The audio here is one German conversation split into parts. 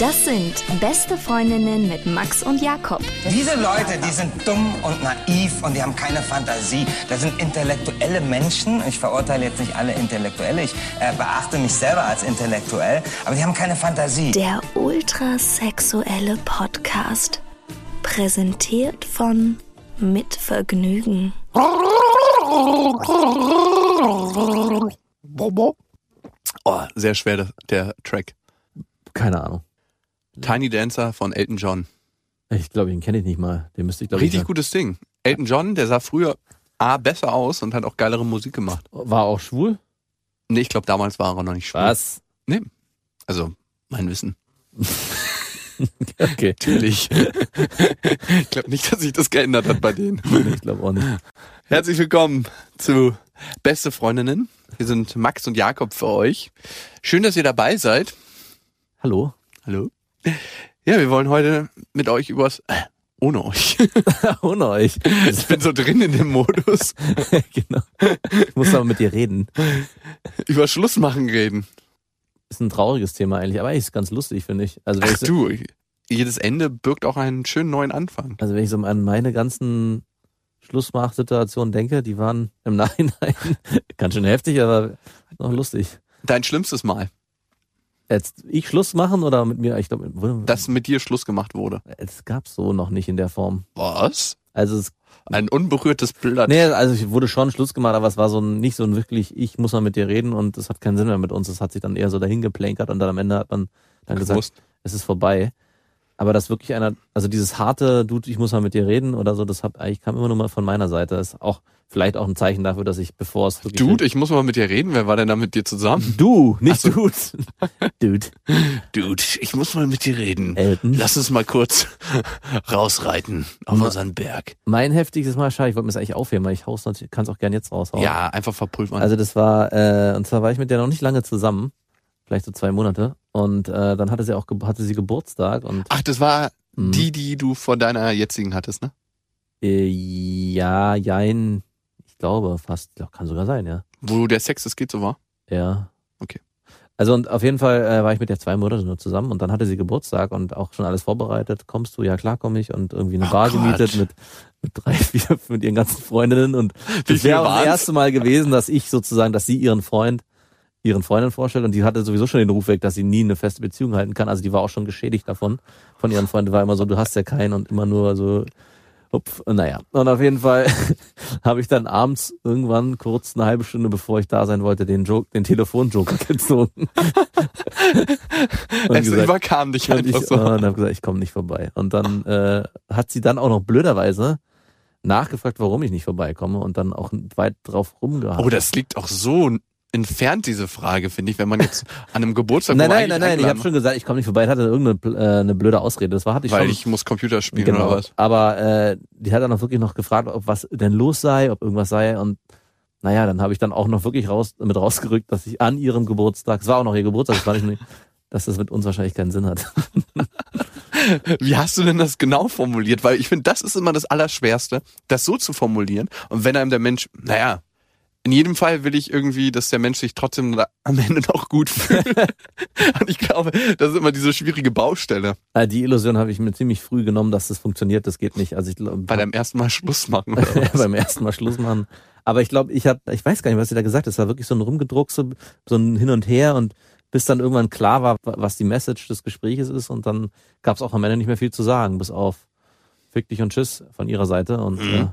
Das sind beste Freundinnen mit Max und Jakob. Diese Leute, die sind dumm und naiv und die haben keine Fantasie. Das sind intellektuelle Menschen. Ich verurteile jetzt nicht alle Intellektuelle. Ich äh, beachte mich selber als intellektuell. Aber die haben keine Fantasie. Der ultrasexuelle Podcast. Präsentiert von Mit Vergnügen. Oh, sehr schwer der, der Track. Keine Ahnung. Tiny Dancer von Elton John. Ich glaube, den kenne ich nicht mal. Den müsste ich glaube Richtig ich. gutes Ding. Elton John, der sah früher A besser aus und hat auch geilere Musik gemacht. War auch schwul? Nee, ich glaube, damals war er noch nicht schwul. Was? Nee. Also, mein Wissen. Okay. Natürlich. ich glaube nicht, dass sich das geändert hat bei denen. Ich glaube auch nicht. Herzlich willkommen zu Beste Freundinnen. Wir sind Max und Jakob für euch. Schön, dass ihr dabei seid. Hallo? Hallo. Ja, wir wollen heute mit euch übers, äh, ohne euch. Ohne euch. Ich bin so drin in dem Modus. genau. Ich muss aber mit dir reden. Über Schluss machen reden. Ist ein trauriges Thema eigentlich, aber eigentlich ist ganz lustig, finde ich. Also wenn, Ach ich so, du, jedes Ende birgt auch einen schönen neuen Anfang. also wenn ich so an meine ganzen Schlussmachsituationen denke, die waren im Nachhinein ganz schön heftig, aber noch lustig. Dein schlimmstes Mal, Jetzt ich Schluss machen oder mit mir? Ich glaube, dass mit dir Schluss gemacht wurde. es gab so noch nicht in der Form. Was? Also es Ein unberührtes Blatt. Nee, also ich wurde schon Schluss gemacht, aber es war so ein, nicht so ein wirklich, ich muss mal mit dir reden und es hat keinen Sinn mehr mit uns. Es hat sich dann eher so dahin geplänkert und dann am Ende hat man dann gesagt, Gewusst. es ist vorbei. Aber das wirklich einer, also dieses harte, du, ich muss mal mit dir reden oder so, das hat eigentlich kam immer nur mal von meiner Seite. Das ist auch vielleicht auch ein Zeichen dafür, dass ich, bevor es wirklich. Dude, ich muss mal mit dir reden. Wer war denn da mit dir zusammen? du, nicht so. Dude. Dude. Dude, ich muss mal mit dir reden. Elton. Lass uns mal kurz rausreiten auf Ma- unseren Berg. Mein heftigstes Mal, schade, ich wollte mir das eigentlich aufheben, weil ich haus natürlich, kann es auch gern jetzt raushauen. Ja, einfach verpulvern. Also das war, äh, und zwar war ich mit der noch nicht lange zusammen, vielleicht so zwei Monate. Und äh, dann hatte sie auch hatte sie Geburtstag und Ach, das war Mhm. die, die du von deiner jetzigen hattest, ne? äh, ja, jein, ich glaube fast, kann sogar sein, ja. Wo der Sex es geht so war. Ja. Okay. Also und auf jeden Fall äh, war ich mit der zwei Monate nur zusammen und dann hatte sie Geburtstag und auch schon alles vorbereitet. Kommst du? Ja klar komme ich und irgendwie eine Ach Bar Gott. gemietet mit mit drei, vier, mit ihren ganzen Freundinnen und Wie das wäre auch das erste Mal gewesen, dass ich sozusagen, dass sie ihren Freund ihren Freundin vorstellt und die hatte sowieso schon den Ruf weg, dass sie nie eine feste Beziehung halten kann. Also die war auch schon geschädigt davon von ihren Freunden. War immer so, du hast ja keinen und immer nur so Hupf, naja. Und auf jeden Fall habe ich dann abends irgendwann kurz eine halbe Stunde, bevor ich da sein wollte, den Joke, den Telefonjoker gezogen. und Es gesagt, überkam dich und einfach ich, so. und habe gesagt, ich komme nicht vorbei. Und dann äh, hat sie dann auch noch blöderweise nachgefragt, warum ich nicht vorbeikomme und dann auch weit drauf rumgehauen. Oh, das liegt auch so entfernt, diese Frage, finde ich, wenn man jetzt an einem Geburtstag Nein, nein, nein, nein, ich habe schon gesagt, ich komme nicht vorbei. Ich hatte irgendeine äh, eine blöde Ausrede. Das war hatte ich weil schon. ich muss Computer spielen genau. oder was. Aber äh, die hat dann auch wirklich noch gefragt, ob was denn los sei, ob irgendwas sei und naja, dann habe ich dann auch noch wirklich raus mit rausgerückt, dass ich an ihrem Geburtstag, es war auch noch ihr Geburtstag, das war nicht, dass das mit uns wahrscheinlich keinen Sinn hat. Wie hast du denn das genau formuliert? Weil ich finde, das ist immer das Allerschwerste, das so zu formulieren. Und wenn einem der Mensch, naja, in jedem Fall will ich irgendwie, dass der Mensch sich trotzdem am Ende noch gut fühlt. Und ich glaube, das ist immer diese schwierige Baustelle. Äh, Die Illusion habe ich mir ziemlich früh genommen, dass das funktioniert. Das geht nicht. Also ich glaube, Bei deinem ersten Mal Schluss machen. Was? beim ersten Mal Schluss machen. Aber ich glaube, ich hab, ich weiß gar nicht, was sie da gesagt hat. Es war wirklich so ein Rumgedruckse, so ein Hin und Her und bis dann irgendwann klar war, was die Message des Gespräches ist und dann gab es auch am Ende nicht mehr viel zu sagen, bis auf Fick dich und Tschüss von ihrer Seite und Mhm. äh,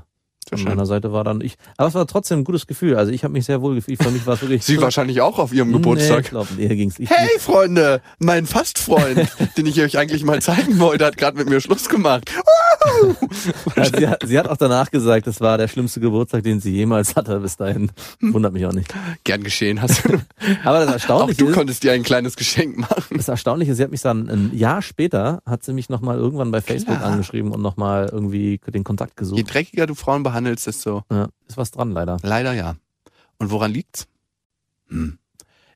von meiner Seite war dann ich. Aber es war trotzdem ein gutes Gefühl. Also ich habe mich sehr wohl gefühlt. Für mich war es wirklich. Sie wahrscheinlich auch auf ihrem Nee, ich Geburtstag. glaube, ihr ging's. Ich, Hey Freunde, mein Fastfreund, den ich euch eigentlich mal zeigen wollte, hat gerade mit mir Schluss gemacht. Ja, sie, hat, sie hat auch danach gesagt, das war der schlimmste Geburtstag, den sie jemals hatte bis dahin. Wundert mich auch nicht. Gern geschehen hast du. Aber das Auch Erstaunliche du ist, konntest dir ein kleines Geschenk machen. das Erstaunliche, sie hat mich dann ein Jahr später, hat sie mich nochmal irgendwann bei Facebook Klar. angeschrieben und nochmal irgendwie den Kontakt Je gesucht. dreckiger du Frauen behandelst, desto Ja, ist was dran leider. leider ja. Und woran liegt's? Hm.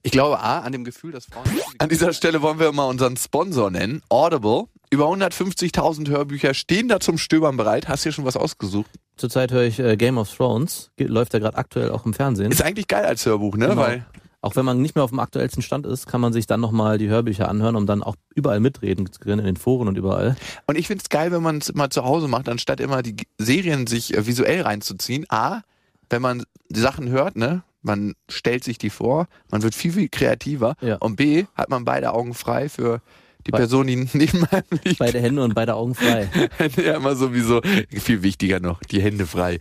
Ich glaube A, an dem Gefühl, dass Frauen... An dieser Stelle wollen wir mal unseren Sponsor nennen, Audible. Über 150.000 Hörbücher stehen da zum Stöbern bereit. Hast du dir schon was ausgesucht? Zurzeit höre ich äh, Game of Thrones, Ge läuft ja gerade aktuell auch im Fernsehen. Ist eigentlich geil als Hörbuch, ne? Genau. Weil Auch wenn man nicht mehr auf dem aktuellsten Stand ist, kann man sich dann nochmal die Hörbücher anhören, um dann auch überall mitreden zu können, in den Foren und überall. Und ich find's geil, wenn man es mal zu Hause macht, anstatt immer die Serien sich äh, visuell reinzuziehen. A, wenn man die Sachen hört, ne? Man stellt sich die vor, man wird viel, viel kreativer. Ja. Und B, hat man beide Augen frei für die Be- Person, die neben einem liegt. Beide Hände und beide Augen frei. ja, immer sowieso. Viel wichtiger noch, die Hände frei.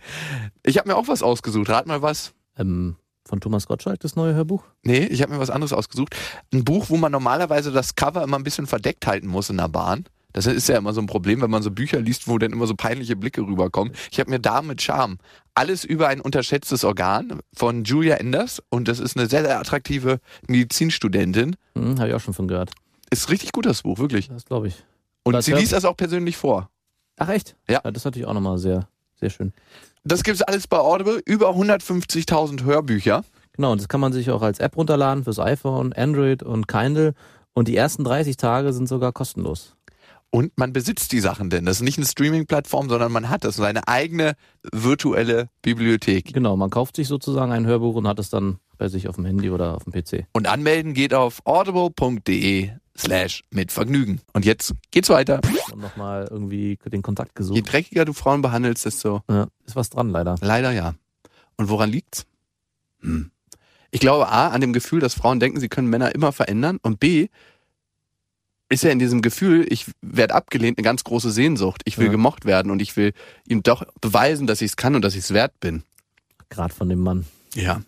Ich habe mir auch was ausgesucht. Rat mal was. Ähm, von Thomas Gottschalk, das neue Hörbuch. Nee, ich habe mir was anderes ausgesucht. Ein Buch, wo man normalerweise das Cover immer ein bisschen verdeckt halten muss in der Bahn. Das ist ja immer so ein Problem, wenn man so Bücher liest, wo dann immer so peinliche Blicke rüberkommen. Ich habe mir da mit Charme alles über ein unterschätztes Organ von Julia Enders und das ist eine sehr, sehr attraktive Medizinstudentin. Hm, Habe ich auch schon von gehört. Ist richtig gut, das Buch, wirklich. Das glaube ich. Und Das sie liest das auch persönlich vor. Ach echt? Ja. Das ist natürlich auch nochmal sehr, sehr schön. Das gibt's alles bei Audible. Über 150.000 Hörbücher. Genau, und das kann man sich auch als App runterladen fürs iPhone, Android und Kindle. Und die ersten 30 Tage sind sogar kostenlos. Und man besitzt die Sachen denn. Das ist nicht eine Streaming-Plattform, sondern man hat das. Seine eigene virtuelle Bibliothek. Genau, man kauft sich sozusagen ein Hörbuch und hat es dann bei sich auf dem Handy oder auf dem PC. Und anmelden geht auf audible.de slash mit Vergnügen. Und jetzt geht's weiter. Und nochmal irgendwie den Kontakt Je gesucht. dreckiger du Frauen behandelst, desto Ja, ist was dran leider. leider ja. Und woran liegt's? Hm. Ich glaube A, an dem Gefühl, dass Frauen denken, sie können Männer immer verändern. Und B, ist ja in diesem Gefühl, ich werde abgelehnt, eine ganz große Sehnsucht. Ich will Ja. gemocht werden und ich will ihm doch beweisen, dass ich es kann und dass ich es wert bin. Gerade von dem Mann. Ja.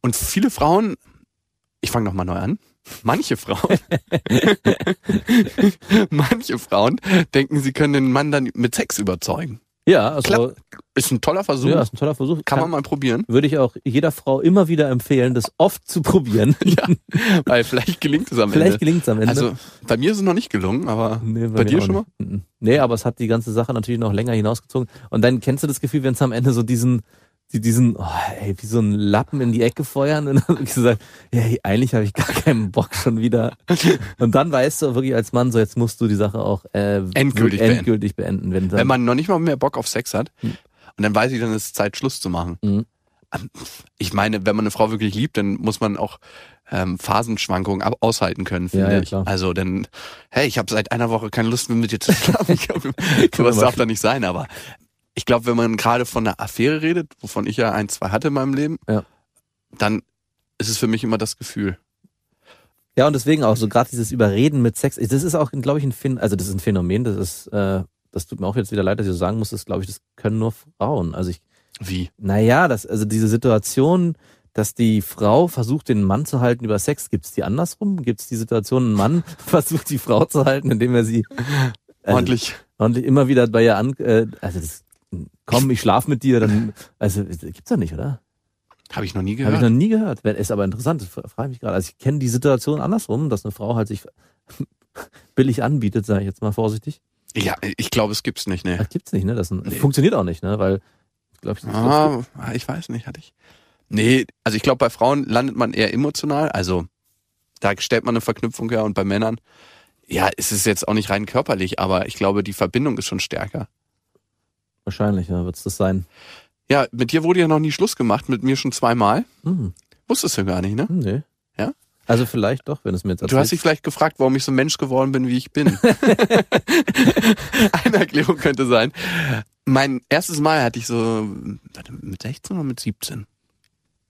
Und viele Frauen, ich fange nochmal neu an. Manche Frauen, manche Frauen denken, sie können den Mann dann mit Sex überzeugen. Ja, also Klar. Ist ein toller Versuch. ja, ist ein toller Versuch. Kann man mal probieren. Würde ich auch jeder Frau immer wieder empfehlen, das oft zu probieren. Ja, weil vielleicht gelingt es am Vielleicht Ende. gelingt es am Ende. Also bei mir ist es noch nicht gelungen, aber Nee, bei mir dir schon mal? nicht. Nee, aber es hat die ganze Sache natürlich noch länger hinausgezogen. Und dann kennst du das Gefühl, wenn es am Ende so diesen, die, diesen, oh, ey, wie so ein Lappen in die Ecke feuern und dann gesagt, ja, hey, eigentlich habe ich gar keinen Bock schon wieder. Und dann weißt du wirklich als Mann so, jetzt musst du die Sache auch äh, Endgültig endgültig beenden. wenn, dann, wenn man noch nicht mal mehr Bock auf Sex hat. Hm. Und dann weiß ich, dann ist es Zeit, Schluss zu machen. Mhm. Ich meine, wenn man eine Frau wirklich liebt, dann muss man auch ähm, Phasenschwankungen ab aushalten können, finde Ja, ja, ich. klar. Also dann, hey, ich habe seit einer Woche keine Lust mehr mit dir zu schlafen. Ich hab, sowas darf da nicht sein, aber ich glaube, wenn man gerade von einer Affäre redet, wovon ich ja ein, zwei hatte in meinem Leben, Ja. dann ist es für mich immer das Gefühl. Ja, und deswegen auch so gerade dieses Überreden mit Sex. Das ist auch, glaube ich, ein Phän also das ist ein Phänomen, das ist, äh, das tut mir auch jetzt wieder leid, dass ich so sagen muss, das glaube ich, das können nur Frauen. Also ich, Wie? naja, das, also diese Situation, dass die Frau versucht, den Mann zu halten über Sex, gibt's die andersrum? Gibt's die Situation, ein Mann versucht, die Frau zu halten, indem er sie also, Ordentlich. ordentlich immer wieder bei ihr an, äh, also das, komm, ich schlaf mit dir, dann, also gibt's doch nicht, oder? Habe ich noch nie Habe gehört. ich noch nie gehört. Ist aber interessant, das fra- frage ich mich gerade. Also ich kenne die Situation andersrum, dass eine Frau halt sich billig anbietet, sage ich jetzt mal vorsichtig. ja, ich glaube, es gibt's nicht, ne. Das gibt's nicht, ne? Das Nee. funktioniert auch nicht, ne? Weil, glaube ich, glaub, es Ah, ich weiß nicht, hatte ich. Nee, also ich glaube, bei Frauen landet man eher emotional. Also da stellt man eine Verknüpfung her und bei Männern, ja, es ist jetzt auch nicht rein körperlich, aber ich glaube, die Verbindung ist schon stärker. Wahrscheinlich, ja, wird's das sein. Ja, mit dir wurde ja noch nie Schluss gemacht, mit mir schon zweimal. Hm, Wusstest du gar nicht, ne? nee. Ja? Also vielleicht doch, wenn es mir jetzt Du hast dich vielleicht gefragt, warum ich so ein Mensch geworden bin, wie ich bin. Eine Erklärung könnte sein. Mein erstes Mal hatte ich so, warte, mit 16 oder mit 17?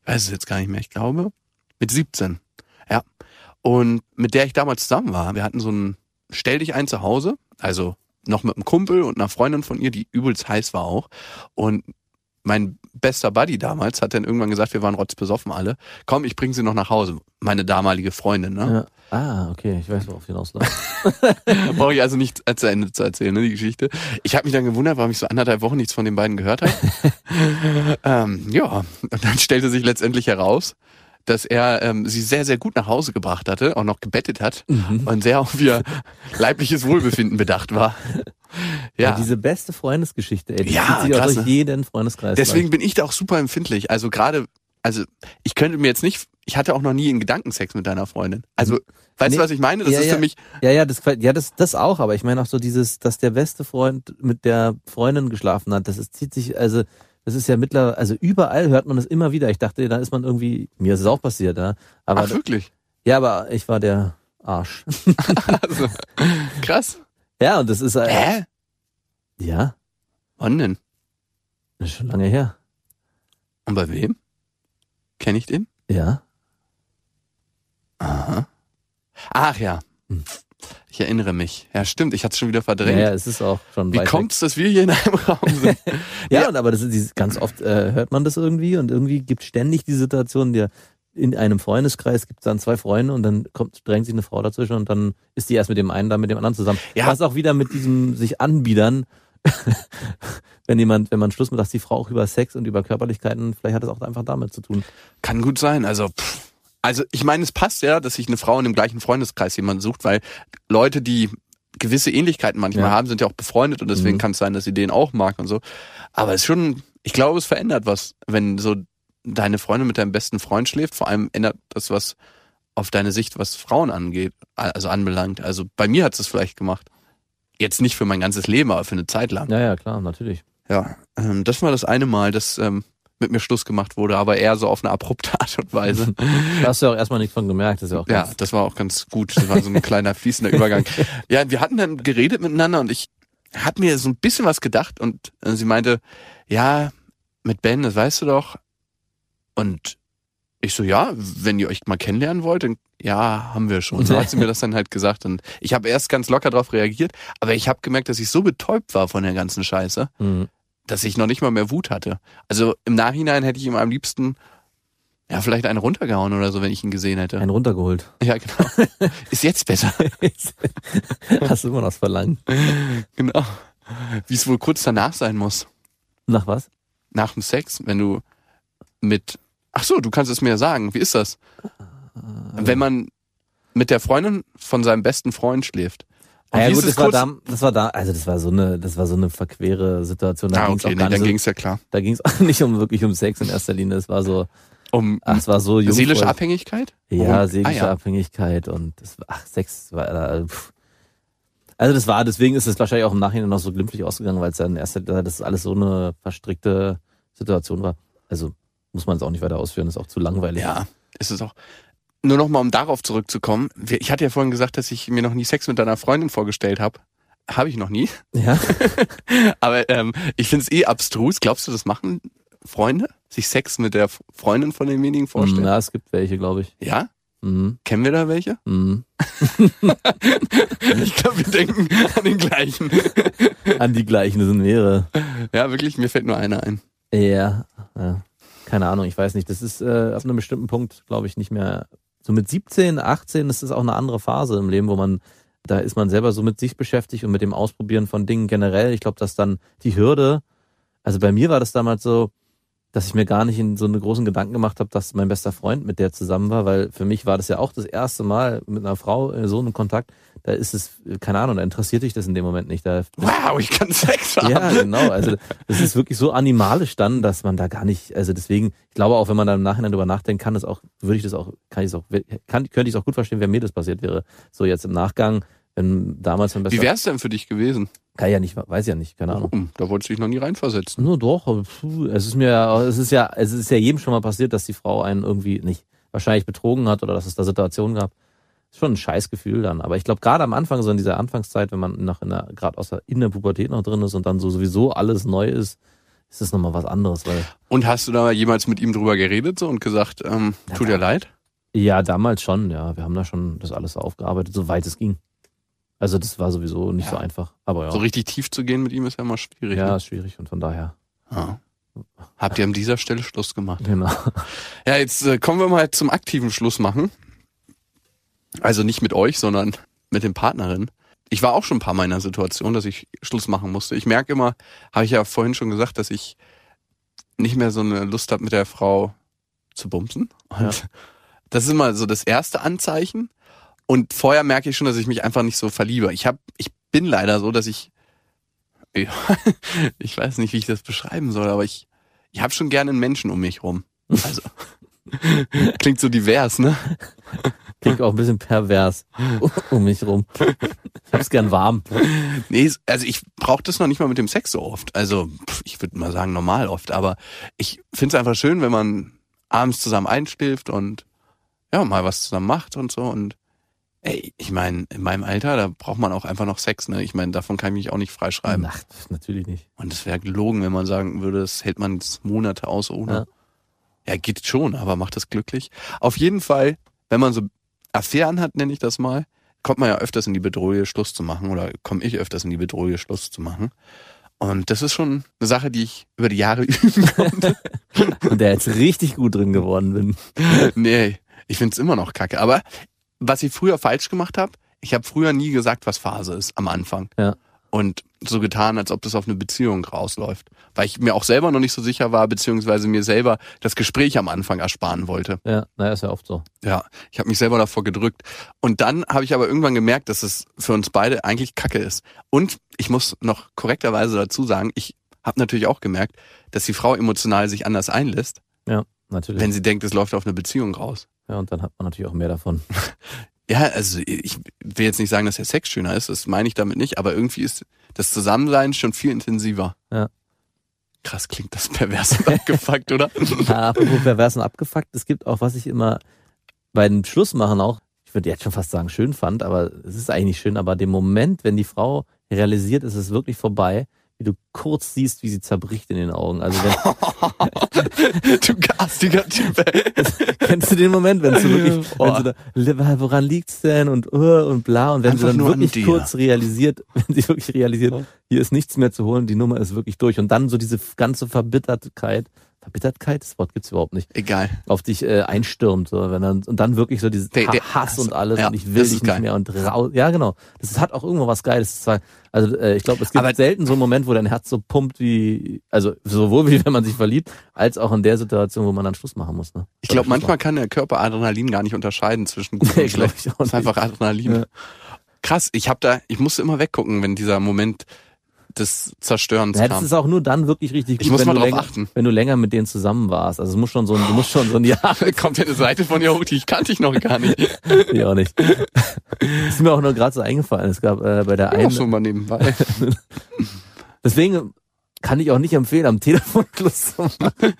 Ich weiß es jetzt gar nicht mehr, ich glaube. Mit 17. Ja. Und mit der ich damals zusammen war, wir hatten so ein Stell dich ein zu Hause, also noch mit einem Kumpel und einer Freundin von ihr, die übelst heiß war auch. Und mein bester Buddy damals hat dann irgendwann gesagt, wir waren rotzbesoffen alle. Komm, ich bringe sie noch nach Hause. Meine damalige Freundin, ne? Ja. Ah, okay, ich weiß, worauf hinausläuft. Brauche ich also nicht zu Ende zu erzählen, ne, die Geschichte. Ich habe mich dann gewundert, warum ich so anderthalb Wochen nichts von den beiden gehört habe. ähm, ja, und dann stellte sich letztendlich heraus, dass er ähm, sie sehr, sehr gut nach Hause gebracht hatte, auch noch gebettet hat und sehr auf ihr leibliches Wohlbefinden bedacht war. Ja. Ja, diese beste Freundesgeschichte, ey, die Ja, zieht sich auch durch ne? jeden Freundeskreis. deswegen bin ich da auch super empfindlich. Also gerade, also ich könnte mir jetzt nicht, ich hatte auch noch nie einen Gedankensex mit deiner Freundin. Also, weißt Nee. du, was ich meine? Das Ja, ist für mich, Ja, ja, das, ja, das, das auch, aber ich meine auch so dieses, dass der beste Freund mit der Freundin geschlafen hat, das ist, zieht sich, also, das ist ja mittlerweile, also überall hört man das immer wieder. Ich dachte, da ist man irgendwie, mir ist es auch passiert, ja. Aber, ach wirklich, ja, aber ich war der Arsch. also, krass. ja, und das ist, äh, Hä? ja, Wann denn? das ist schon lange her. Und bei wem? Kenne ich den? Ja. Aha. Ach ja. Hm. Ich erinnere mich. Ja, stimmt, ich hatte es schon wieder Ja, verdrängt. ja, es ist auch schon Wie weg. kommt's, dass wir hier in einem Raum sind? Ja, Ja. Und aber das ist ganz oft äh, hört man das irgendwie und irgendwie gibt ständig die Situation, der in einem Freundeskreis gibt es dann zwei Freunde und dann kommt, drängt sich eine Frau dazwischen und dann ist die erst mit dem einen, dann mit dem anderen zusammen. Ja. Was auch wieder mit diesem sich anbiedern, wenn jemand, wenn man Schluss macht, dass die Frau auch über Sex und über Körperlichkeiten, vielleicht hat es auch einfach damit zu tun. Kann gut sein. Also, pff. Also ich meine, es passt ja, dass sich eine Frau in dem gleichen Freundeskreis jemanden sucht, weil Leute, die gewisse Ähnlichkeiten manchmal Ja. haben, sind ja auch befreundet und deswegen Mhm. kann es sein, dass sie den auch mag und so. Aber es ist schon, ich glaube, es verändert was, wenn so deine Freundin mit deinem besten Freund schläft. Vor allem ändert das was auf deine Sicht, was Frauen angeht, also anbelangt. Also bei mir hat es vielleicht gemacht. Jetzt nicht für mein ganzes Leben, aber für eine Zeit lang. Ja, ja, klar, natürlich. Ja, ähm, das war das eine Mal, dass ähm, mit mir Schluss gemacht wurde, aber eher so auf eine abrupte Art und Weise. Da hast du ja auch erstmal nichts von gemerkt, das ist ja auch ja, das war auch ganz gut. Das war so ein kleiner fließender Übergang. Ja, wir hatten dann geredet miteinander und ich hat mir so ein bisschen was gedacht und äh, sie meinte, ja, mit Ben, das weißt du doch. Und ich so, ja, wenn ihr euch mal kennenlernen wollt, dann ja, haben wir schon. So hat sie mir das dann halt gesagt und ich habe erst ganz locker darauf reagiert, aber ich habe gemerkt, dass ich so betäubt war von der ganzen Scheiße, Mhm. Dass ich noch nicht mal mehr Wut hatte. Also im Nachhinein hätte ich ihm am liebsten ja vielleicht einen runtergehauen oder so, wenn ich ihn gesehen hätte. einen runtergeholt. Ja, genau. Ist jetzt besser. hast du immer noch das Verlangen. genau. Wie es wohl kurz danach sein muss. Nach was? Nach dem Sex, wenn du mit. Ach so, du kannst es mir ja sagen. Wie ist das? Wenn man mit der Freundin von seinem besten Freund schläft. Und ja gut, das war, da, das war da, also das war so eine, das war so eine verquere Situation. Da Ah, ging's okay, nee, dann so, es ja klar. da ging es auch nicht um wirklich um Sex in erster Linie. Es war so, Um ach, es war so seelische Abhängigkeit? Ja, Worum? seelische Ah, ja. Abhängigkeit und das ach, Sex war da, pff. Also das war, deswegen ist es wahrscheinlich auch im Nachhinein noch so glimpflich ausgegangen, weil es erster Linie, das alles so eine verstrickte Situation war. Also muss man es auch nicht weiter ausführen, ist auch zu langweilig. Ja, ist es auch. Nur noch mal, um darauf zurückzukommen. Ich hatte ja vorhin gesagt, dass ich mir noch nie Sex mit deiner Freundin vorgestellt habe. Habe ich noch nie. Ja? Aber ähm, ich finde es eh abstrus. Glaubst du, das machen Freunde? Sich Sex mit der Freundin von demjenigen vorstellen? Ja, es gibt welche, glaube ich. Ja? Mhm. Kennen wir da welche? Mhm. Ich glaube, wir denken an den gleichen. An die gleichen, das sind mehrere. Ja, wirklich, mir fällt nur einer ein. Ja, ja. Keine Ahnung, ich weiß nicht. Das ist äh, auf einem bestimmten Punkt, glaube ich, nicht mehr. So mit 17, 18 ist es auch eine andere Phase im Leben, wo man, da ist man selber so mit sich beschäftigt und mit dem Ausprobieren von Dingen generell. Ich glaube, dass dann die Hürde, also bei mir war das damals so, dass ich mir gar nicht in so einen großen Gedanken gemacht habe, dass mein bester Freund mit der zusammen war, weil für mich war das ja auch das erste Mal mit einer Frau so in Kontakt. Da ist es, keine Ahnung, da interessiert dich das in dem Moment nicht. Da Wow, ich kann Sex haben. ja, genau. Also es ist wirklich so animalisch dann, dass man da gar nicht, also deswegen, ich glaube auch, wenn man da im Nachhinein drüber nachdenkt, kann das auch, würde ich das auch, kann ich es auch, kann, könnte ich es auch gut verstehen, wenn mir das passiert wäre. So jetzt im Nachgang, wenn damals mein bester Wie wär's denn für dich gewesen? Kann ja nicht, weiß ja nicht, keine Ahnung. Hm, da wolltest du dich noch nie reinversetzen. Nur doch, es ist mir, ja- es ist ja, es ist ja jedem schon mal passiert, dass die Frau einen irgendwie nicht wahrscheinlich betrogen hat oder dass es da Situationen gab. Ist schon ein Scheißgefühl dann. Aber ich glaube, gerade am Anfang, so in dieser Anfangszeit, wenn man noch in der, gerade aus der, in der Pubertät noch drin ist und dann so sowieso alles neu ist, ist das nochmal was anderes, weil Und hast du da jemals mit ihm drüber geredet so und gesagt, ähm, tut dir leid? Ja, damals schon, ja. Wir haben da schon das alles aufgearbeitet, soweit es ging. Also das war sowieso nicht Ja. so einfach. Aber ja. So richtig tief zu gehen mit ihm ist ja immer schwierig. ja, Ne? ist schwierig und von daher. Ja. Habt ihr an dieser Stelle Schluss gemacht? Genau. Ja, jetzt äh, kommen wir mal zum aktiven Schluss machen. Also nicht mit euch, sondern mit den Partnerinnen. Ich war auch schon ein paar Mal in einer Situation, dass ich Schluss machen musste. Ich merke immer, habe ich ja vorhin schon gesagt, dass ich nicht mehr so eine Lust habe, mit der Frau zu bumsen. Ja. das ist immer so das erste Anzeichen. Und vorher merke ich schon, dass ich mich einfach nicht so verliebe. Ich hab, ich bin leider so, dass ich, ja, ich weiß nicht, wie ich das beschreiben soll, aber ich, ich habe schon gerne einen Menschen um mich rum. Also klingt so divers, ne? Klingt auch ein bisschen pervers um mich rum. Ich hab's gern warm. Nee, also ich brauche das noch nicht mal mit dem Sex so oft. Also ich würde mal sagen normal oft, aber ich finde es einfach schön, wenn man abends zusammen einschläft und ja mal was zusammen macht und so und ey, ich meine in meinem Alter da braucht man auch einfach noch Sex, ne? Ich meine davon kann ich mich auch nicht freischreiben. Ach, natürlich nicht. Und es wäre gelogen, wenn man sagen würde, das hält man jetzt Monate aus ohne. Ja. geht schon, aber macht das glücklich. Auf jeden Fall, wenn man so Affären hat, nenne ich das mal, kommt man ja öfters in die Bedrohung, Schluss zu machen oder komme ich öfters in die Bedrohung, Schluss zu machen. Und das ist schon eine Sache, die ich über die Jahre üben konnte. Und der jetzt richtig gut drin geworden bin. nee, ich find's immer noch kacke. Aber was ich früher falsch gemacht habe, ich habe früher nie gesagt, was Phase ist am Anfang. Ja. Und so getan, als ob das auf eine Beziehung rausläuft. Weil ich mir auch selber noch nicht so sicher war, beziehungsweise mir selber das Gespräch am Anfang ersparen wollte. Ja, naja, ist ja oft so. Ja, ich habe mich selber davor gedrückt. Und dann habe ich aber irgendwann gemerkt, dass es für uns beide eigentlich Kacke ist. Und ich muss noch korrekterweise dazu sagen, ich habe natürlich auch gemerkt, dass die Frau emotional sich anders einlässt, Ja, natürlich. wenn sie denkt, es läuft auf eine Beziehung raus. ja, und dann hat man natürlich auch mehr davon. Ja, also ich will jetzt nicht sagen, dass der Sex schöner ist, das meine ich damit nicht, aber irgendwie ist das Zusammensein schon viel intensiver. Ja. Krass klingt das pervers und abgefuckt, oder? Ja, apropos pervers und abgefuckt, es gibt auch, was ich immer bei den Schlussmachen auch, ich würde jetzt schon fast sagen, schön fand, aber es ist eigentlich nicht schön, aber den Moment, wenn die Frau realisiert, es ist wirklich vorbei, wie du kurz siehst, wie sie zerbricht in den Augen. Also wenn, du garstiger Typ, kennst du den Moment, wenn du wirklich, wenn Oh. sie da, woran liegt's denn? und uh, und bla und wenn Einfach sie dann wirklich kurz realisiert, wenn sie wirklich realisiert, hier ist nichts mehr zu holen, die Nummer ist wirklich durch. Und dann so diese ganze Verbittertheit, Verbittertheit, das Wort gibt's überhaupt nicht, Egal. auf dich äh, einstürmt, so, wenn dann und dann wirklich so dieses Der- der Ha- Hass Hass. und alles Ja, und ich will dich nicht mehr und raus. Ja, genau. Das hat auch irgendwo was Geiles. Das war, also äh, ich glaube, es gibt Aber- selten so einen Moment, wo dein Herz so pumpt wie, also sowohl wie wenn man sich verliebt, als auch in der Situation, wo man dann Schluss machen muss. Ne? Ich glaube, manchmal kann der Körper Adrenalin gar nicht unterscheiden zwischen gut Nee, und schlecht. ich auch Das ist einfach Adrenalin. Ja. Krass, ich habe da, ich musste immer weggucken, wenn dieser Moment des Zerstörens Ja, das ist auch nur dann wirklich richtig gut, Ich muss wenn, mal du drauf länger, achten. wenn du länger mit denen zusammen warst. Also es muss schon so ein, du musst schon so ein Jahr, Kommt ja eine Seite von dir hoch, die ich kannte ich noch gar nicht. ich auch nicht. ist mir auch nur gerade so eingefallen. Es gab äh, bei der Auch einen, so mal nebenbei. deswegen kann ich auch nicht empfehlen, am Telefon Schluss zu machen.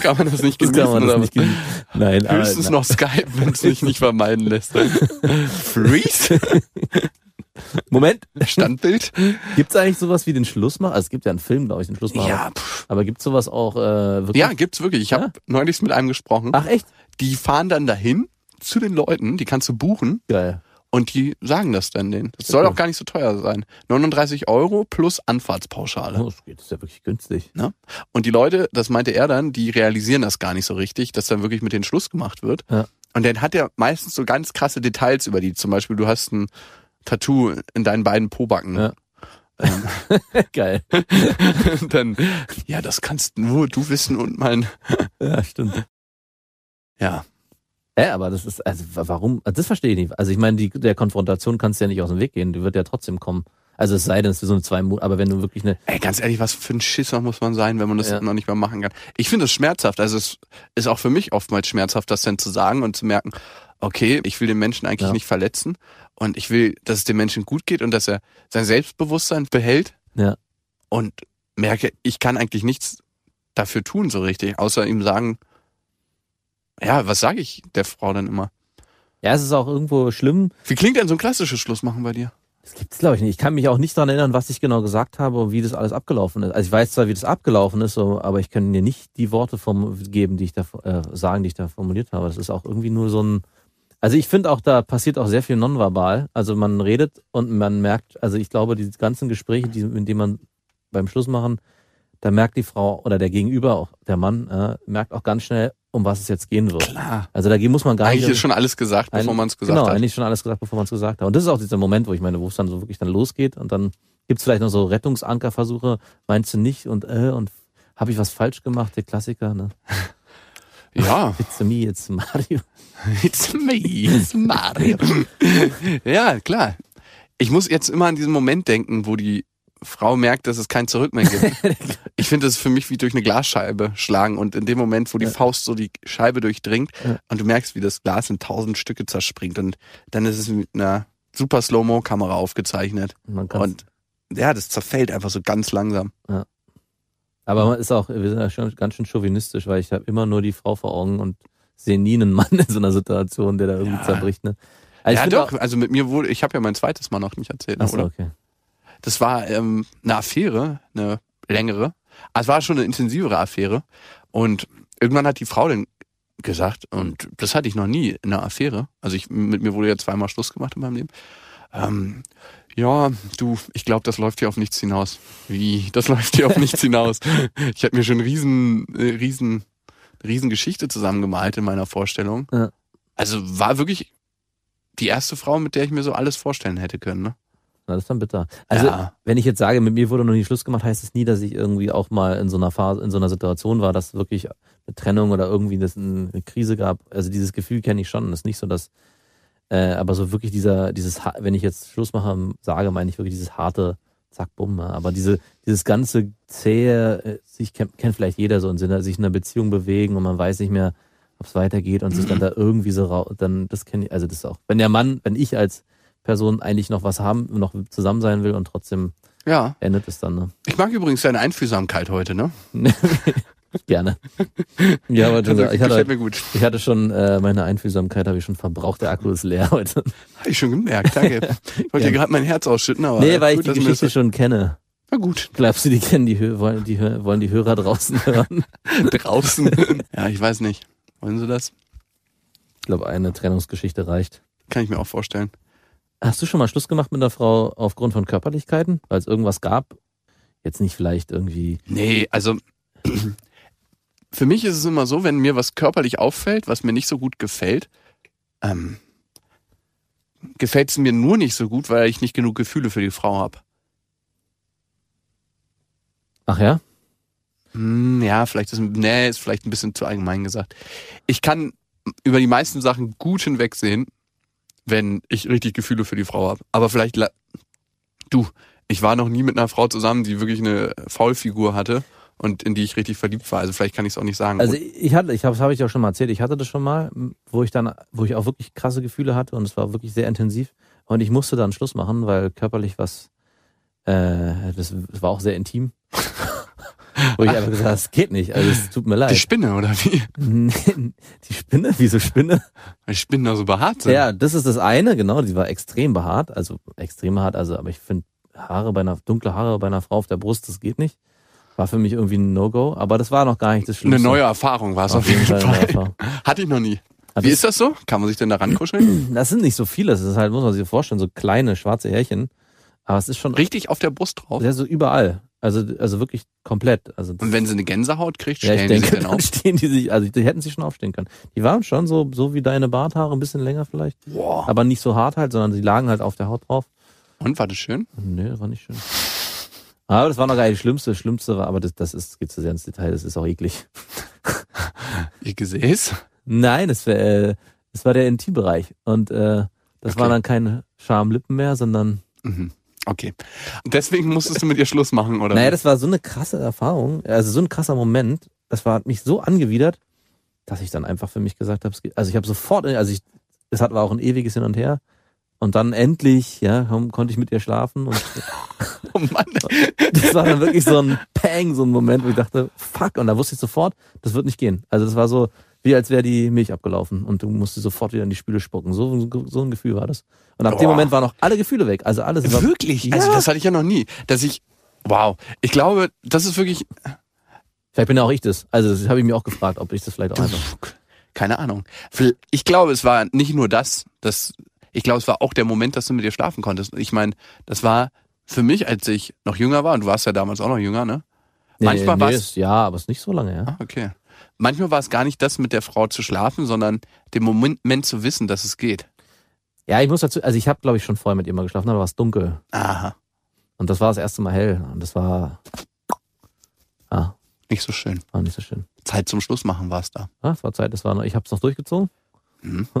kann man das nicht Das genießen kann man das oder nicht genießen. Nein, aber, Höchstens noch Skype, wenn es sich nicht vermeiden lässt. Freeze? Moment, Standbild? gibt's eigentlich sowas wie den Schlussmacher? Also es gibt ja einen Film, glaube ich, den Schlussmacher. Ja, pff. Aber gibt's sowas auch äh, wirklich? ja, gibt's wirklich. Ich habe Ja? neulich mit einem gesprochen. Ach echt? Die fahren dann dahin zu den Leuten, die kannst du buchen Geil. und die sagen das dann denen. Das soll auch gar nicht so teuer sein. 39 Euro plus Anfahrtspauschale. Oh, das geht, das ist ja wirklich günstig. Ne? Und die Leute, das meinte er dann, die realisieren das gar nicht so richtig, dass dann wirklich mit denen Schluss gemacht wird. Ja. Und dann hat er meistens so ganz krasse Details über die. Zum Beispiel, du hast ein Tattoo in deinen beiden Pobacken. Ja. Ähm, Geil. dann, ja, das kannst nur du wissen und mein, Ja, stimmt. ja. Äh, aber das ist, also wa- warum, das verstehe ich nicht. Also ich meine, die, der Konfrontation kannst du ja nicht aus dem Weg gehen, die wird ja trotzdem kommen. Also es sei denn, es ist so eine zwei Monate, aber wenn du wirklich eine, Ey, ganz ehrlich, was für ein Schisser muss man sein, wenn man das Ja. noch nicht mal machen kann. Ich finde es schmerzhaft. Also es ist auch für mich oftmals schmerzhaft, das dann zu sagen und zu merken, okay, ich will den Menschen eigentlich Ja. nicht verletzen und ich will, dass es dem Menschen gut geht und dass er sein Selbstbewusstsein behält Ja. und merke, ich kann eigentlich nichts dafür tun so richtig, außer ihm sagen, ja, was sage ich der Frau dann immer? ja, es ist auch irgendwo schlimm. Wie klingt denn so ein klassisches Schlussmachen bei dir? Das gibt's glaube ich nicht. Ich kann mich auch nicht daran erinnern, was ich genau gesagt habe und wie das alles abgelaufen ist. Also ich weiß zwar, wie das abgelaufen ist, so, aber ich kann dir nicht die Worte vom, geben, die ich da äh, sagen, die ich da formuliert habe. Das ist auch irgendwie nur so ein. Also ich finde auch, da passiert auch sehr viel nonverbal. Also man redet und man merkt, also ich glaube, diese ganzen Gespräche, die, in denen man beim Schluss machen, da merkt die Frau oder der Gegenüber, auch der Mann, äh, merkt auch ganz schnell, um was es jetzt gehen wird. Klar. Also da muss man gar Eigentlich nicht. ist schon alles gesagt, bevor man es gesagt genau, hat. eigentlich schon alles gesagt, bevor man es gesagt hat. Und das ist auch dieser Moment, wo ich meine, wo es dann so wirklich dann losgeht und dann gibt's vielleicht noch so Rettungsankerversuche, meinst du nicht und äh, und habe ich was falsch gemacht, der Klassiker, ne? Ja. It's me, it's Mario. It's me, it's Mario. ja, klar. Ich muss jetzt immer an diesen Moment denken, wo die Frau merkt, dass es kein Zurück mehr gibt. Ich finde das für mich wie durch eine Glasscheibe schlagen und in dem Moment, wo die Ja. Faust so die Scheibe durchdringt Ja. und du merkst, wie das Glas in tausend Stücke zerspringt und dann ist es mit einer super Slow-Mo-Kamera aufgezeichnet und ja, das zerfällt einfach so ganz langsam. Aber man ist auch, wir sind ja schon ganz schön chauvinistisch, weil ich habe immer nur die Frau vor Augen und sehe nie einen Mann in so einer Situation, der da irgendwie Ja. zerbricht. Ne? Also ja doch, Auch, also mit mir wurde, ich habe ja mein zweites Mal noch nicht erzählt, achso, oder? okay. Das war ähm, eine Affäre, eine längere. Also es war schon eine intensivere Affäre. Und irgendwann hat die Frau dann gesagt, und das hatte ich noch nie in einer Affäre. Also ich, mit mir wurde ja zweimal Schluss gemacht in meinem Leben. Ähm, ja, du, ich glaube, das läuft hier auf nichts hinaus. Wie? Das läuft hier auf nichts hinaus. Ich habe mir schon riesen, äh, riesen, riesen Geschichte zusammengemalt in meiner Vorstellung. Ja. Also war wirklich die erste Frau, mit der ich mir so alles vorstellen hätte können. Ne? Na, das ist dann bitter. Also, Ja. wenn ich jetzt sage, mit mir wurde noch nie Schluss gemacht, heißt es nie, dass ich irgendwie auch mal in so einer Phase, in so einer Situation war, dass wirklich eine Trennung oder irgendwie das eine Krise gab. Also dieses Gefühl kenne ich schon. Das ist nicht so, dass, äh, aber so wirklich dieser, dieses, wenn ich jetzt Schluss mache, sage, meine ich wirklich dieses harte Zack, bumm. ja. Aber diese, dieses ganze zähe, äh, sich kennt, kennt vielleicht jeder so im Sinne, sich in einer Beziehung bewegen und man weiß nicht mehr, ob es weitergeht und sich dann da irgendwie so rau dann das kenne ich, also das ist auch, wenn der Mann, wenn ich als Person eigentlich noch was haben, noch zusammen sein will und trotzdem Ja. endet es dann, ne? Ich mag übrigens deine Einfühlsamkeit heute, ne? Gerne. Ja, aber Also, ich hatte, mir gut. ich hatte schon, äh, meine Einfühlsamkeit habe ich schon verbraucht, der Akku ist leer heute. Habe ich schon gemerkt, danke. Ich wollte dir gerade mein Herz ausschütten, aber. nee, weil ich gut, die dass mir Geschichte das- schon kenne. Na gut, Glaubst du, die kennen die, wollen die, wollen die Hörer draußen hören? draußen. ja, ich weiß nicht. Wollen Sie das? Ich glaube, eine Trennungsgeschichte reicht. Kann ich mir auch vorstellen. Hast du schon mal Schluss gemacht mit einer Frau aufgrund von Körperlichkeiten? Weil es irgendwas gab? Jetzt nicht vielleicht irgendwie. Nee, also. Für mich ist es immer so, wenn mir was körperlich auffällt, was mir nicht so gut gefällt, ähm, gefällt es mir nur nicht so gut, weil ich nicht genug Gefühle für die Frau habe. Ach ja? Hm, ja, vielleicht ist, nee, ist vielleicht ein bisschen zu allgemein gesagt. Ich kann über die meisten Sachen gut hinwegsehen, wenn ich richtig Gefühle für die Frau habe. Aber vielleicht, la- du, ich war noch nie mit einer Frau zusammen, die wirklich eine Faulfigur hatte und in die ich richtig verliebt war. Also vielleicht kann ich es auch nicht sagen. Also ich hatte, ich habe, das habe ich ja schon mal erzählt, ich hatte das schon mal, wo ich dann, wo ich auch wirklich krasse Gefühle hatte und es war wirklich sehr intensiv und ich musste dann Schluss machen, weil körperlich was, äh, das war auch sehr intim. wo ich einfach gesagt habe, es geht nicht, also es tut mir die leid. Spinne, oder wie? Die Spinne? Wieso Spinne? Weil die Spinnen da so behaart sind. Ja, das ist das eine, genau, die war extrem behaart, also extrem behaart, also, aber ich finde Haare bei einer, dunkle Haare bei einer Frau auf der Brust, das geht nicht. War für mich irgendwie ein No-Go, aber das war noch gar nicht das Schlimmste. Eine neue Erfahrung war es auf, Auf jeden Fall Fall. Hatte ich noch nie. Hat Wie ist das so? Kann man sich denn da rankuscheln? Das sind nicht so viele, das ist halt, muss man sich vorstellen, so kleine schwarze Härchen. Aber es ist schon Richtig auf der Brust drauf? sehr so überall. Also, also wirklich komplett. Also Und wenn sie eine Gänsehaut kriegt, ja, ich stellen die sich denke, dann auf? stehen die sich, also die hätten sich schon aufstehen können. Die waren schon so, so wie deine Barthaare, ein bisschen länger vielleicht. Boah. Aber nicht so hart halt, sondern sie lagen halt auf der Haut drauf. Und war das schön? Nee, das war nicht schön. Aber das war noch gar nicht das Schlimmste. Das Schlimmste war, aber das, das ist, geht zu sehr ins Detail, das ist auch eklig. Ihr Gesäß? Nein, das, wär, äh, das war der Intimbereich. Und äh, das Okay. waren dann keine Schamlippen mehr, sondern Mhm. Okay. Und deswegen musstest du mit ihr Schluss machen, oder? Naja, das war so eine krasse Erfahrung, also so ein krasser Moment. Das war hat mich so angewidert, dass ich dann einfach für mich gesagt habe, es also ich habe sofort, also ich, es hat war auch ein ewiges Hin und Her. Und dann endlich, ja, konnte ich mit ihr schlafen und oh Mann. das war dann wirklich so ein Pang, so ein Moment, wo ich dachte, fuck, und da wusste ich sofort, das wird nicht gehen. Also das war so, wie als wäre die Milch abgelaufen und du musst sofort wieder in die Spüle spucken. So, so ein Gefühl war das. Und ab dem Boah. Moment waren auch alle Gefühle weg. Also alles war, Wirklich? Ja. Also das hatte ich ja noch nie. Dass ich, wow. Ich glaube, das ist wirklich, vielleicht bin ja auch ich das. Also das habe ich mir auch gefragt, ob ich das vielleicht auch einfach. keine Ahnung. Ich glaube, es war nicht nur das, das, ich glaube, es war auch der Moment, dass du mit ihr schlafen konntest. Ich meine, das war für mich, als ich noch jünger war, und du warst ja damals auch noch jünger, ne? Manchmal nee, war's- ist- Ja, aber es ist nicht so lange, ja. Ah, okay. Manchmal war es gar nicht das, mit der Frau zu schlafen, sondern den Moment zu wissen, dass es geht. Ja, ich muss dazu, also ich habe, glaube ich, schon vorher mit ihr mal geschlafen, aber war es dunkel. Aha. Und das war das erste Mal hell. Und das war, ja, Nicht so schön. war nicht so schön. Zeit zum Schluss machen war es da. Ja, es war Zeit, das war noch, ich habe es noch durchgezogen.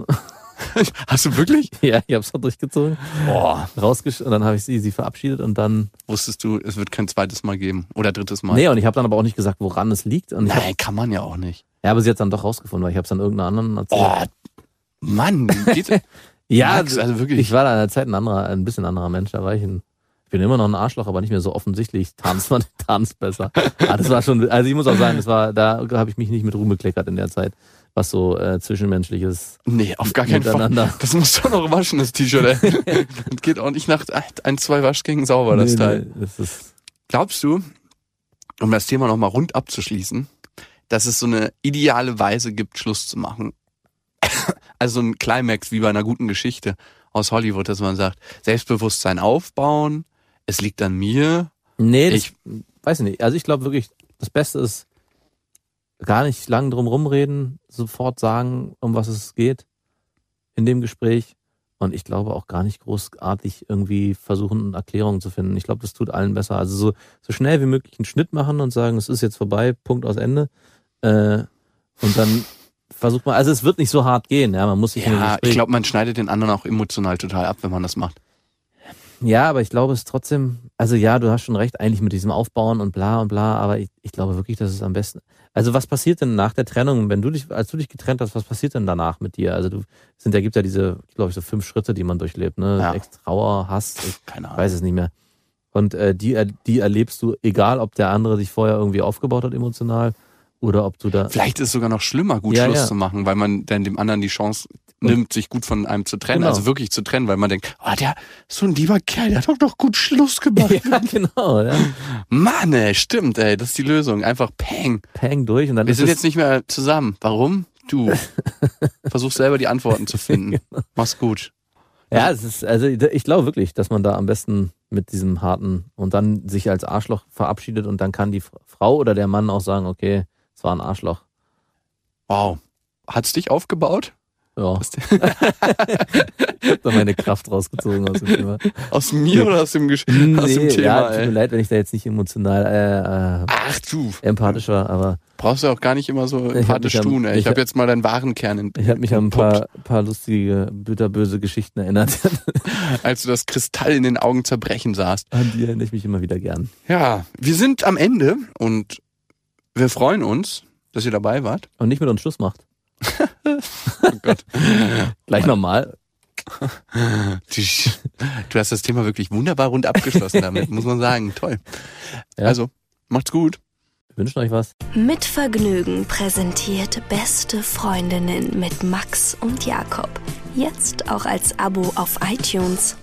Hast du wirklich? Ja, ich habe es noch durchgezogen. Boah. Rausgesch und dann habe ich sie, sie verabschiedet und dann, Wusstest du, es wird kein zweites Mal geben oder drittes Mal? nee, und ich habe dann aber auch nicht gesagt, woran es liegt. Und hab, Nein, kann man ja auch nicht. ja, aber sie hat dann doch rausgefunden, weil ich habe es dann irgendeiner anderen erzählt. Oh, Mann, geht, ja, Max, also wirklich. ich war da in der Zeit ein anderer, ein bisschen anderer Mensch. Da war ich ein, ich bin immer noch ein Arschloch, aber nicht mehr so offensichtlich. Tanzt man, tanzt besser. Ah, das war schon, also ich muss auch sagen, das war, da habe ich mich nicht mit Ruhm bekleckert in der Zeit, was so äh, zwischenmenschliches Nee, auf gar keinen Fall. Das musst du noch waschen, das T-Shirt. Das geht auch nicht nach ein, zwei Waschgängen sauber, das Nee, Teil. nee, das ist, Glaubst du, um das Thema nochmal rund abzuschließen, dass es so eine ideale Weise gibt, Schluss zu machen? Also so ein Climax wie bei einer guten Geschichte aus Hollywood, dass man sagt, Selbstbewusstsein aufbauen, es liegt an mir. nee, das, Ich, weiß ich nicht. Also ich glaube wirklich, das Beste ist gar nicht lang drum rumreden, sofort sagen, um was es geht in dem Gespräch. Und ich glaube auch gar nicht großartig irgendwie versuchen, Erklärungen zu finden. Ich glaube, das tut allen besser. Also so, so schnell wie möglich einen Schnitt machen und sagen, es ist jetzt vorbei, Punkt aus Ende. Äh, und dann versucht man, also es wird nicht so hart gehen, ja, man muss sich ja, ich glaube, man schneidet den anderen auch emotional total ab, wenn man das macht. Ja, aber ich glaube es trotzdem, also ja, du hast schon recht, eigentlich mit diesem Aufbauen und bla und bla, aber ich, ich glaube wirklich, dass es am besten. Also was passiert denn nach der Trennung, wenn du dich, als du dich getrennt hast, was passiert denn danach mit dir? Also du sind, da gibt ja diese, glaube ich, so fünf Schritte, die man durchlebt, ne? Ja. Ex Trauer, Hass, ich Keine Ahnung. weiß es nicht mehr. Und äh, die, er- die erlebst du, egal ob der andere sich vorher irgendwie aufgebaut hat emotional oder ob du da. Vielleicht ist es sogar noch schlimmer, gut Ja, Schluss ja. zu machen, weil man dann dem anderen die Chance nimmt, sich gut von einem zu trennen, Genau. also wirklich zu trennen, weil man denkt, oh, der ist so ein lieber Kerl, der hat doch doch gut Schluss gemacht. Ja, genau, ja. Mann, ey, stimmt, ey, das ist die Lösung. Einfach Peng. Peng durch und dann Wir sind jetzt nicht mehr zusammen. Warum? Du. Versuch selber die Antworten zu finden. Mach's gut. Ja, es ist, also ich glaube wirklich, dass man da am besten mit diesem harten und dann sich als Arschloch verabschiedet und dann kann die Frau oder der Mann auch sagen, okay, es war ein Arschloch. Wow. Hat's dich aufgebaut? Ja, ich hab da meine Kraft rausgezogen aus dem Thema. Aus mir oder aus dem, Gesch aus dem Nee, Thema, ja, tut mir ey? leid, wenn ich da jetzt nicht emotional äh, Ach du, äh, empathisch war, aber brauchst du auch gar nicht immer so empathisch am- tun, ey. Ich ich habe hab- jetzt mal deinen wahren Kern in, ich habe mich an ein paar, paar lustige, bitterböse Geschichten erinnert. als du das Kristall in den Augen zerbrechen sahst. An die erinnere ich mich immer wieder gern. Ja, wir sind am Ende und wir freuen uns, dass ihr dabei wart. Und nicht mit uns Schluss macht. Oh Gott. Gleich nochmal. Du hast das Thema wirklich wunderbar rund abgeschlossen damit, muss man sagen. Toll. Ja. Also, macht's gut. Wir wünschen euch was. Mit Vergnügen präsentiert Beste Freundinnen mit Max und Jakob. Jetzt auch als Abo auf iTunes.